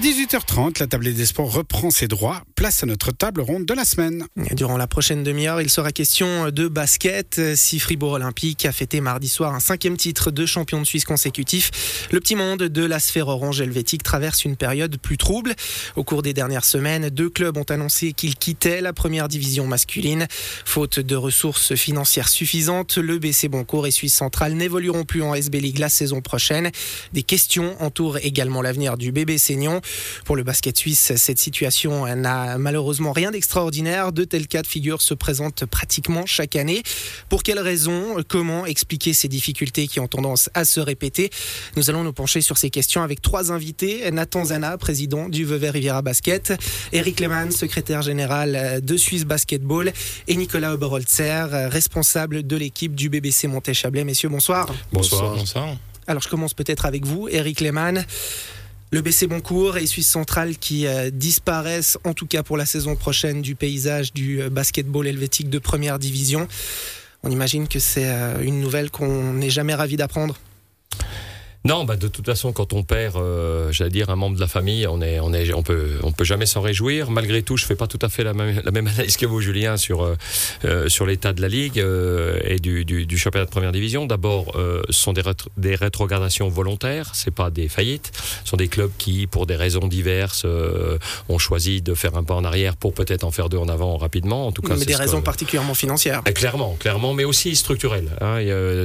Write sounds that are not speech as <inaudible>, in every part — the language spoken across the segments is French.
À 18h30, la table des sports reprend ses droits. Place à notre table ronde de la semaine. Durant la prochaine demi-heure, il sera question de basket. Si Fribourg Olympique a fêté mardi soir un cinquième titre de champion de Suisse consécutif, le petit monde de la sphère orange helvétique traverse une période plus trouble. Au cours des dernières semaines, deux clubs ont annoncé qu'ils quittaient la première division masculine. Faute de ressources financières suffisantes, le BC Boncourt et Suisse Centrale n'évolueront plus en SB League la saison prochaine. Des questions entourent également l'avenir du bébé Seignon. Pour le basket suisse, cette situation n'a malheureusement rien d'extraordinaire. De tels cas de figure se présentent pratiquement chaque année. Pour quelles raisons Comment expliquer ces difficultés qui ont tendance à se répéter? Nous allons nous pencher sur ces questions avec trois invités. Nathan Zana, président du Vevey Riviera Basket, Eric Lehmann, secrétaire général de Suisse Basketball et Nicolas Oberholzer, responsable de l'équipe du BBC Monté-Chablais. Messieurs, bonsoir. Bonsoir. bonsoir. Alors je commence peut-être avec vous, Eric Lehmann le BC Boncourt et Suisse Centrale qui euh, disparaissent, en tout cas pour la saison prochaine, du paysage du euh, basketball helvétique de première division. On imagine que c'est euh, une nouvelle qu'on n'est jamais ravi d'apprendre. Non, bah de toute façon, quand on perd, euh, j'allais dire un membre de la famille, on est, on est, on peut, on peut jamais s'en réjouir. Malgré tout, je fais pas tout à fait la même, la même analyse que vous, Julien, sur euh, euh sur l'état de la ligue euh, et du, du, du, championnat de première division. D'abord, euh, ce sont des, des rétrogradations volontaires, c'est pas des faillites. Ce sont des clubs qui, pour des raisons diverses, ont choisi de faire un pas en arrière pour peut-être en faire deux en avant rapidement. En tout cas, mais des raisons particulièrement financières. Clairement, clairement, mais aussi structurelles. Hein.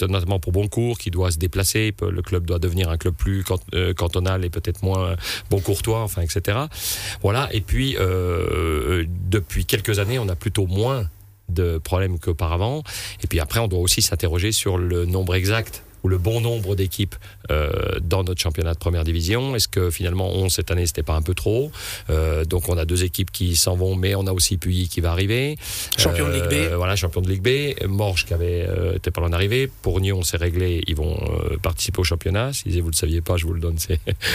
Notamment pour Boncourt, qui doit se déplacer, le club doit devenir un club plus euh, cantonal et peut-être moins bon courtois, enfin, etc. Voilà. Et puis, euh, depuis quelques années, on a plutôt moins de problèmes qu'auparavant. Et puis après, on doit aussi s'interroger sur le nombre exact le bon nombre d'équipes euh, dans notre championnat de première division. Est-ce que finalement 11 cette année c'était pas un peu trop? Euh, Donc on a deux équipes qui s'en vont, mais on a aussi Puy qui va arriver. Champion de Ligue B. Euh, voilà, champion de Ligue B. Morges qui avait était pas loin d'arriver. Pour Nyon, c'est réglé, ils vont participer au championnat. Si vous le saviez pas, je vous le donne.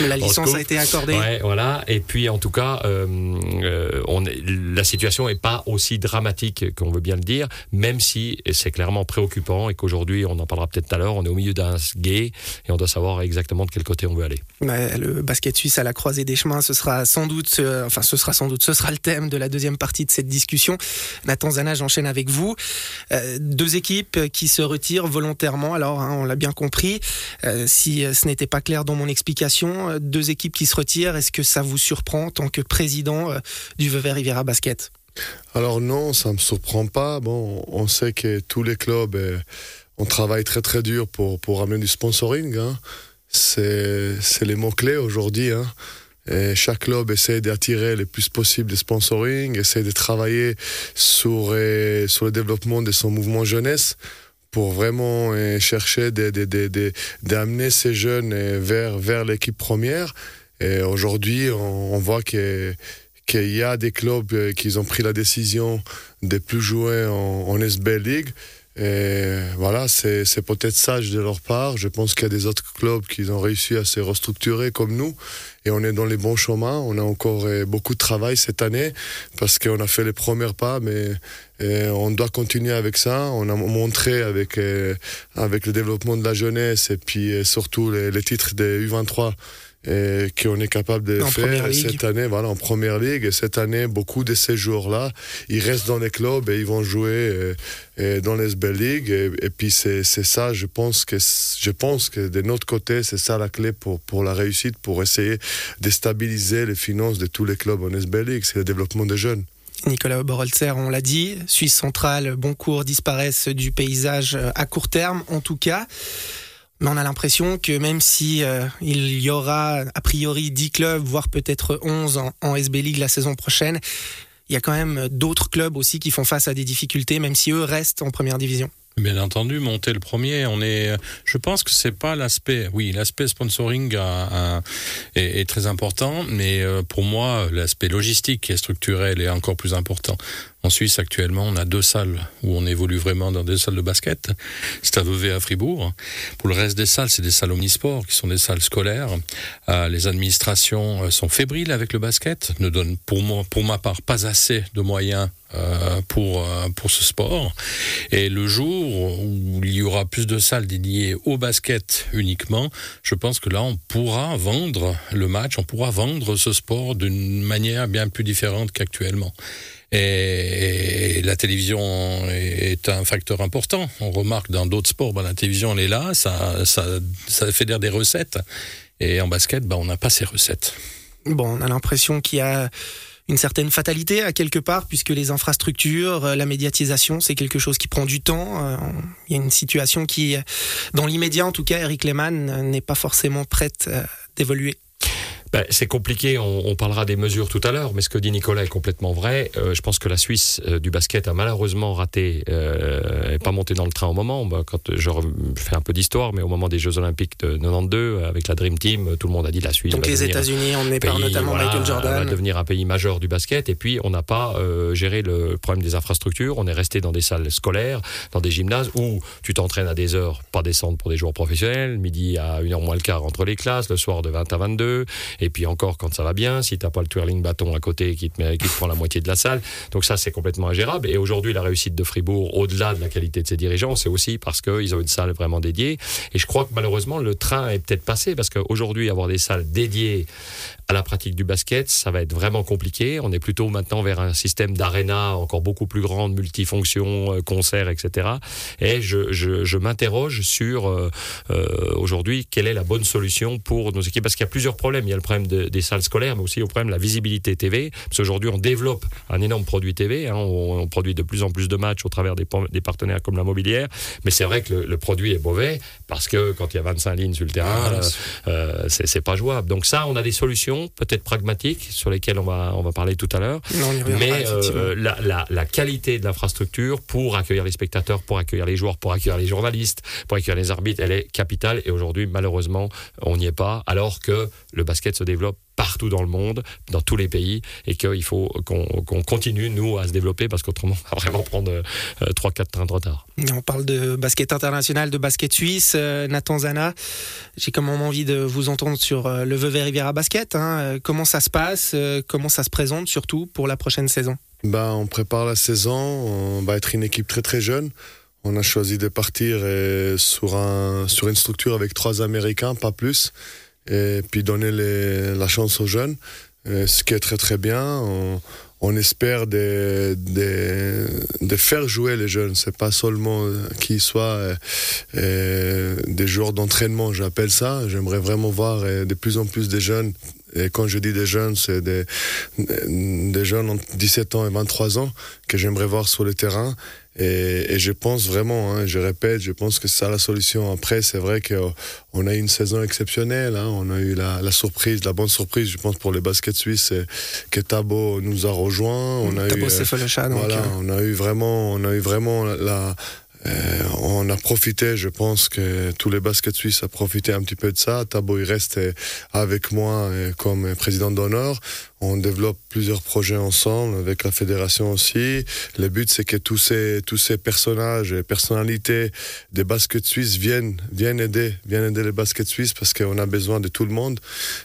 La <laughs> licence a été accordée. Ouais, voilà. Et puis en tout cas, on est, la situation est pas aussi dramatique qu'on veut bien le dire, même si c'est clairement préoccupant et qu'aujourd'hui, on en parlera peut-être tout à l'heure, on est au milieu d'un gay et on doit savoir exactement de quel côté on veut aller. le basket suisse à la croisée des chemins, ce sera sans doute, euh, enfin ce sera sans doute, ce sera le thème de la deuxième partie de cette discussion. Nathan Zana, j'enchaîne avec vous. Euh, deux équipes qui se retirent volontairement. Alors, hein, on l'a bien compris. Euh, si ce n'était pas clair dans mon explication, deux équipes qui se retirent, est-ce que ça vous surprend en tant que président du Vevey Riviera Basket? Alors non, ça me surprend pas. Bon, on sait que tous les clubs on travaille très très dur pour, pour amener du sponsoring. Hein. C'est, les mots-clés aujourd'hui. Hein. Et chaque club essaie d'attirer le plus possible de sponsoring, essaie de travailler sur, euh, sur le développement de son mouvement jeunesse pour vraiment euh, chercher d'amener ces jeunes euh, vers, vers l'équipe première. Et aujourd'hui, on, voit qu'il y a des clubs qui ont pris la décision de plus jouer en, en League. Et voilà, c'est peut-être sage de leur part. Je pense qu'il y a des autres clubs qui ont réussi à se restructurer comme nous. Et on est dans les bons chemins. On a encore euh, beaucoup de travail cette année parce qu'on a fait les premiers pas, mais euh, on doit continuer avec ça. On a montré avec, euh, avec le développement de la jeunesse et puis surtout les, les titres des U23 et qu'on est capable de faire cette année, voilà, en première ligue. Et cette année, beaucoup de ces joueurs-là, ils restent dans les clubs et ils vont jouer euh, euh, dans les belles ligues. Et, puis c'est ça, je pense que je pense que de notre côté, c'est ça la clé pour pour la réussite, pour essayer de stabiliser les finances de tous les clubs en SB League, c'est le développement des jeunes. Nicolas Borolzer, on l'a dit, Suisse centrale, Boncourt disparaissent du paysage à court terme, en tout cas. Mais on a l'impression que même si euh, il y aura a priori 10 clubs, voire peut-être 11 en, en SB League la saison prochaine, il y a quand même d'autres clubs aussi qui font face à des difficultés, même si eux restent en première division. Bien entendu, monter le premier, on est. Je pense que c'est pas l'aspect. Oui, l'aspect sponsoring est, très important, mais euh, pour moi, l'aspect logistique et structurel est encore plus important. En Suisse, actuellement, on a deux salles où on évolue vraiment dans des salles de basket. C'est à Vevey à Fribourg. Pour le reste des salles, c'est des salles omnisports qui sont des salles scolaires. Euh, les administrations euh, sont fébriles avec le basket, ne donnent pour moi, pour ma part, pas assez de moyens pour pour ce sport. Et le jour où il y aura plus de salles dédiées au basket uniquement, je pense que là on pourra vendre le match, on pourra vendre ce sport d'une manière bien plus différente qu'actuellement. Et, la télévision est un facteur important. On remarque dans d'autres sports, ben, la télévision elle est là, ça, ça, ça fédère des recettes. Et en basket, ben, on n'a pas ces recettes. Bon, on a l'impression qu'il y a une certaine fatalité à quelque part, puisque les infrastructures, euh, la médiatisation, c'est quelque chose qui prend du temps. Euh, il y a une situation qui, dans l'immédiat en tout cas, Eric Lehmann n'est pas forcément prête euh, d'évoluer. Ben, c'est compliqué, on, on, parlera des mesures tout à l'heure, mais ce que dit Nicolas est complètement vrai. Euh, je pense que la Suisse euh, du basket a malheureusement raté, euh, pas monté dans le train au moment. Bah, quand je, fais un peu d'histoire, mais au moment des Jeux Olympiques de 92, avec la Dream Team, tout le monde a dit la Suisse. Donc les États-Unis, on est par notamment Michael Jordan. va devenir un pays majeur du basket, et puis on n'a pas euh, géré le problème des infrastructures. On est resté dans des salles scolaires, dans des gymnases où tu t'entraînes à des heures, pas décentes pour des joueurs professionnels, midi à 1h moins le quart entre les classes, le soir de 20 à 22 et puis encore quand ça va bien, si t'as pas le twirling bâton à côté qui te, met, qui prend la moitié de la salle. Donc ça, c'est complètement ingérable. Et aujourd'hui, la réussite de Fribourg, au-delà de la qualité de ses dirigeants, c'est aussi parce qu'ils ont une salle vraiment dédiée. Et je crois que malheureusement, le train est peut-être passé parce qu'aujourd'hui, avoir des salles dédiées à la pratique du basket, ça va être vraiment compliqué. On est plutôt maintenant vers un système d'aréna encore beaucoup plus grand, multifonction, euh, concerts, etc. Et je m'interroge sur euh, euh, aujourd'hui quelle est la bonne solution pour nos équipes? Parce qu'il y a plusieurs problèmes. Il y a le problème de, des salles scolaires, mais aussi le problème de la visibilité TV. Parce qu'aujourd'hui, on développe un énorme produit TV. Hein, on, on, produit de plus en plus de matchs au travers des, des partenaires comme la mobilière. Mais c'est vrai que le, le, produit est mauvais parce que quand il y a 25 lignes sur le terrain, ah, euh, c'est pas jouable. Donc ça, on a des solutions peut-être pragmatiques, sur lesquelles on va, on va parler tout à l'heure. Mais euh, la, la, la, qualité de l'infrastructure pour accueillir les spectateurs, pour accueillir les joueurs, pour accueillir les journalistes, pour accueillir les arbitres, elle est capitale. Et aujourd'hui, malheureusement, on n'y est pas, alors que le basket se développe partout dans le monde, dans tous les pays, et qu'il faut qu'on qu continue, nous, à se développer, parce qu'autrement, on va vraiment prendre euh, 3-4 trains de retard. On parle de basket international, de basket suisse. Euh, Nathan Zana, j'ai quand même envie de vous entendre sur euh, le Vevey Riviera Basket. Hein. Euh, comment ça se passe euh, Comment ça se présente, surtout pour la prochaine saison? Bah, On prépare la saison, on va être une équipe très très jeune. On a choisi de partir sur, un, sur une structure avec trois Américains, pas plus et puis donner la chance aux jeunes, euh, ce qui est très très bien. On, espère de, de, de, faire jouer les jeunes. C'est pas seulement qu'ils soient euh, euh, des joueurs d'entraînement, j'appelle ça. J'aimerais vraiment voir euh, de plus en plus de jeunes. Et quand je dis des jeunes, c'est des, des jeunes entre 17 ans et 23 ans que j'aimerais voir sur le terrain. Et, et, je pense vraiment, hein, je répète, je pense que c'est ça la solution. Après, c'est vrai qu'on a eu une saison exceptionnelle. Hein, on a eu la, la, surprise, la bonne surprise, je pense, pour les baskets suisses, que Tabo nous a rejoint. On a Tabo eu, euh, voilà, donc, on a eu vraiment, on a eu vraiment la, euh, on a profité, je pense que tous les baskets suisses ont profité un petit peu de ça. Tabo, il reste avec moi comme président d'honneur. On développe plusieurs projets ensemble avec la fédération aussi. Le but, c'est que tous ces, tous ces personnages et personnalités des baskets suisses viennent, viennent aider, viennent aider les baskets suisses parce qu'on a besoin de tout le monde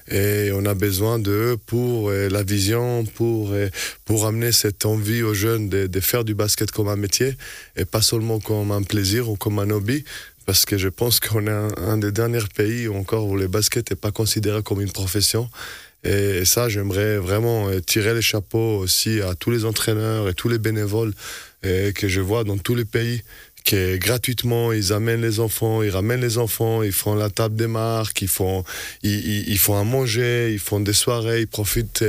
et on a besoin d'eux pour la vision, pour, pour amener cette envie aux jeunes de, de faire du basket comme un métier et pas seulement comme un plaisir ou comme un hobby parce que je pense qu'on est un, un, des derniers pays encore où le basket n'est pas considéré comme une profession. Et ça, j'aimerais vraiment tirer les chapeaux aussi à tous les entraîneurs et tous les bénévoles que je vois dans tous les pays que gratuitement ils amènent les enfants, ils ramènent les enfants, ils font la table des marques, ils font, ils, ils, font à manger, ils font des soirées, ils profitent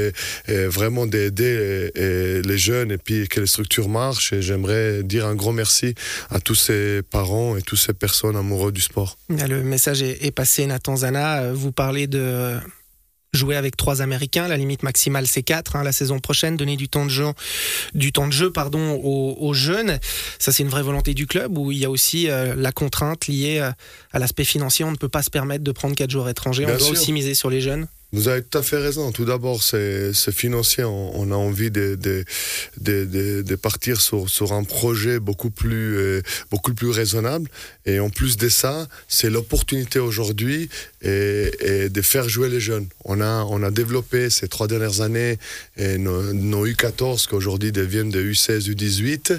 et vraiment d'aider les jeunes et puis que les structures marchent. Et j'aimerais dire un grand merci à tous ces parents et toutes ces personnes amoureux du sport. Le message est passé, Nathan Zana. Vous parlez de jouer avec trois Américains, la limite maximale c'est quatre hein, la saison prochaine, donner du temps de jeu, du temps de jeu pardon aux, aux jeunes. Ça c'est une vraie volonté du club où il y a aussi euh, la contrainte liée euh, à l'aspect financier. On ne peut pas se permettre de prendre quatre joueurs étrangers. Bien On doit sûr. aussi miser sur les jeunes. Vous avez tout à fait raison. Tout d'abord, c'est financier. On, on, a envie de, de, de, de, partir sur, sur un projet beaucoup plus, euh, beaucoup plus raisonnable. Et en plus de ça, c'est l'opportunité aujourd'hui et, et, de faire jouer les jeunes. On a, on a développé ces trois dernières années et nos, nos U14 qui aujourd'hui deviennent des U16, U18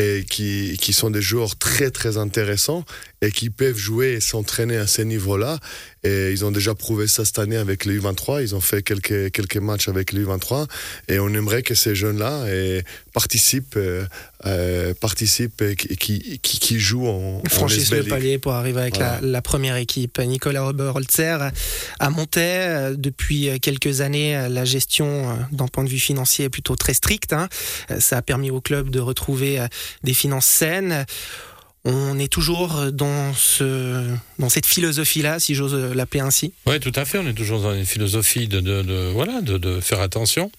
et qui, qui sont des joueurs très très intéressants et qui peuvent jouer et s'entraîner à ces niveaux-là. Et ils ont déjà prouvé ça cette année avec les U23. Ils ont fait quelques, quelques matchs avec les U23. Et on aimerait que ces jeunes-là participent, euh, euh, participent et qui, qui, qui jouent en. Franchissent le palier pour arriver avec voilà. la, la, première équipe. Nicolas Oberholzer à Montaix. Depuis quelques années, la gestion d'un point de vue financier est plutôt très stricte. Hein. Ça a permis au club de retrouver des finances saines. On est toujours dans, ce, dans cette philosophie-là, si j'ose l'appeler ainsi. Oui, tout à fait. On est toujours dans une philosophie de, de, de voilà, de, de, faire attention,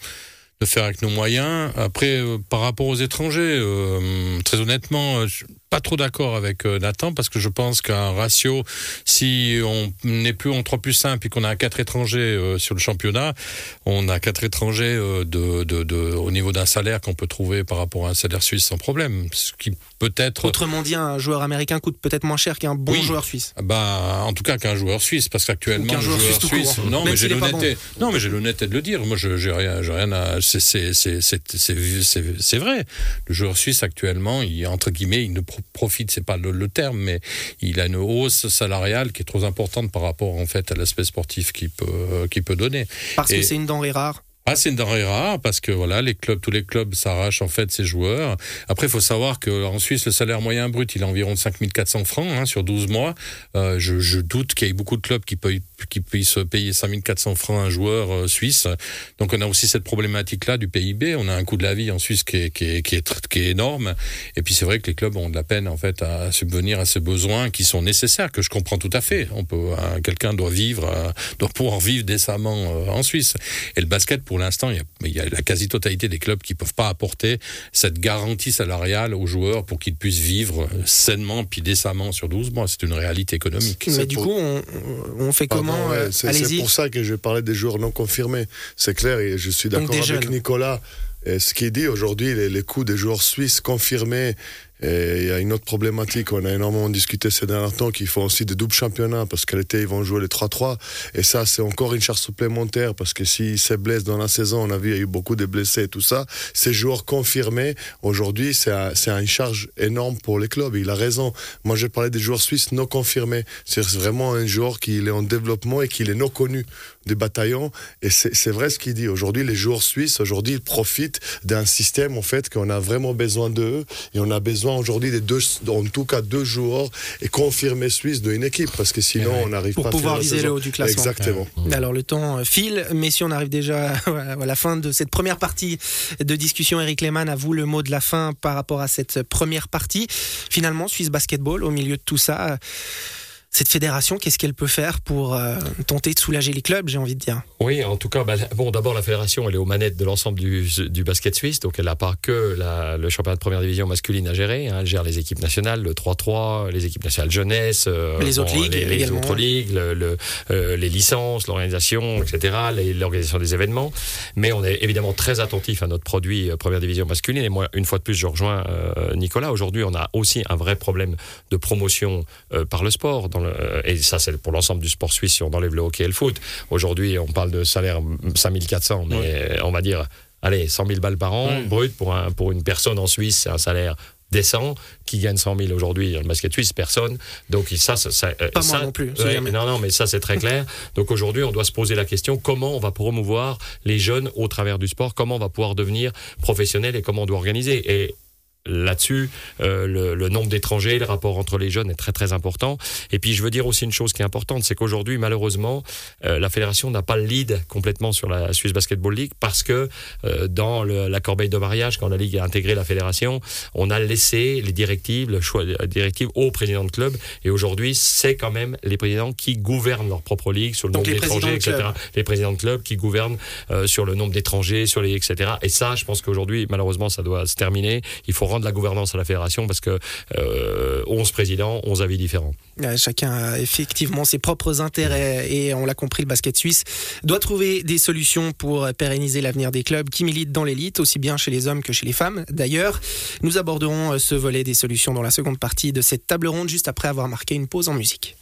de faire avec nos moyens. Après, euh, par rapport aux étrangers, euh, très honnêtement, je pas trop d'accord avec euh, Nathan parce que je pense qu'un ratio, si on n'est plus en 3 plus 1 puis qu'on a 4 étrangers euh, sur le championnat, on a 4 étrangers euh, de, de, de, au niveau d'un salaire qu'on peut trouver par rapport à un salaire suisse sans problème. Ce qui peut être. Autrement dit, un joueur américain coûte peut-être moins cher qu'un bon oui. joueur suisse. Bah, en tout cas qu'un joueur suisse parce qu'actuellement, un joueur, joueur suisse, suisse non, mais j'ai l'honnêteté. Bon. Non, mais j'ai l'honnêteté de le dire. Moi, je j'ai rien, rien à. C'est vrai. Le joueur suisse actuellement, il entre guillemets, il ne profite, c'est pas le, le, terme, mais il a une hausse salariale qui est trop importante par rapport en fait à l'aspect sportif qu'il peut, donner. Parce Et que c'est une denrée rare. Ah, c'est une denrée rare parce que voilà, les clubs, tous les clubs s'arrachent en fait ces joueurs. Après, il faut savoir qu'en Suisse, le salaire moyen brut, il est environ de 5400 francs hein, sur 12 mois. Euh, je, doute qu'il y ait beaucoup de clubs qui, puissent payer 5400 francs à un joueur euh, suisse. Donc, on a aussi cette problématique-là du PIB. On a un coût de la vie en Suisse qui est, énorme. Et puis, c'est vrai que les clubs ont de la peine en fait à subvenir à ces besoins qui sont nécessaires, que je comprends tout à fait. Quelqu'un doit vivre, euh, doit pouvoir vivre décemment en Suisse. Et le basket, pour l'instant, il, il y, a la quasi-totalité des clubs qui ne peuvent pas apporter cette garantie salariale aux joueurs pour qu'ils puissent vivre sainement puis décemment sur 12 mois. C'est une réalité économique. Mais du pour... coup, on, on fait Pardon, comment ouais, C'est pour ça que je parlais des joueurs non confirmés. C'est clair et je suis d'accord avec jeunes. Nicolas. Et ce qui dit aujourd'hui, les, les coûts des joueurs suisses confirmés et il y a une autre problématique, on a énormément discuté ces derniers temps, qu'il faut aussi des doubles championnats, parce qu'à l'été, ils vont jouer les 3-3. Et ça, c'est encore une charge supplémentaire, parce que s'ils se blessent dans la saison, on a vu, il y a eu beaucoup de blessés et tout ça. Ces joueurs confirmés, aujourd'hui, c'est une charge énorme pour les clubs. Il a raison. Moi, j'ai parlé des joueurs suisses non confirmés. C'est vraiment un joueur qui est en développement et qui est non connu des bataillons. Et c'est vrai ce qu'il dit. Aujourd'hui, les joueurs suisses, aujourd'hui, ils profitent d'un système, en fait, qu'on a vraiment besoin d'eux. Et on a besoin aujourd'hui des deux, en tout cas, deux joueurs et confirmés suisses d'une équipe. Parce que sinon, ouais. on n'arrive pas à pouvoir viser le haut du classement. Exactement. Ouais. Alors, le temps file. Messieurs, on arrive déjà <laughs> à la fin de cette première partie de discussion. Eric Lehmann, à vous le mot de la fin par rapport à cette première partie. Finalement, Suisse Basketball, au milieu de tout ça, cette fédération, qu'est-ce qu'elle peut faire pour euh, tenter de soulager les clubs, j'ai envie de dire? Oui, en tout cas, bah, bon, d'abord, la fédération, elle est aux manettes de l'ensemble du, du, basket suisse, donc elle n'a pas que la, le championnat de première division masculine à gérer. Hein, elle gère les équipes nationales, le 3-3, les équipes nationales jeunesse, euh, les autres bon, ligues, les, les autres ligues, le, le, euh, les licences, l'organisation, etc., l'organisation des événements. Mais on est évidemment très attentif à notre produit première division masculine. Et moi, une fois de plus, je rejoins Nicolas. Aujourd'hui, on a aussi un vrai problème de promotion par le sport. Dans le, et ça, c'est pour l'ensemble du sport suisse si on enlève le hockey et le foot. Aujourd'hui, on parle de salaire 5400, mais ouais. on va dire, allez, 100 000 balles par an, ouais. brut, pour, un, pour une personne en Suisse, c'est un salaire décent. Qui gagne 100 000 aujourd'hui dans le basket suisse? Personne. Donc ça, ça, ça pas ça, moi non plus ouais, non non mais ça c'est très clair. Donc aujourd'hui on doit se poser la question comment on va promouvoir les jeunes au travers du sport? Comment on va pouvoir devenir professionnel et comment on doit organiser? Et là-dessus. Euh, le, le, nombre d'étrangers, le rapport entre les jeunes est très très important. Et puis je veux dire aussi une chose qui est importante, c'est qu'aujourd'hui malheureusement euh, la fédération n'a pas le lead complètement sur la Swiss Basketball League parce que euh, dans le, la corbeille de mariage, quand la ligue a intégré la fédération, on a laissé les directives, le choix des directives aux présidents de club. Et aujourd'hui, c'est quand même les présidents qui gouvernent leur propre ligue sur le Donc nombre d'étrangers, etc. Club. Les présidents de club qui gouvernent euh, sur le nombre d'étrangers, sur les etc. Et ça, je pense qu'aujourd'hui malheureusement ça doit se terminer. Il faut rendre la gouvernance à la fédération parce que euh, 11 présidents, 11 avis différents. Chacun a effectivement ses propres intérêts et on l'a compris, le basket suisse doit trouver des solutions pour pérenniser l'avenir des clubs qui militent dans l'élite, aussi bien chez les hommes que chez les femmes. D'ailleurs, nous aborderons ce volet des solutions dans la seconde partie de cette table ronde juste après avoir marqué une pause en musique.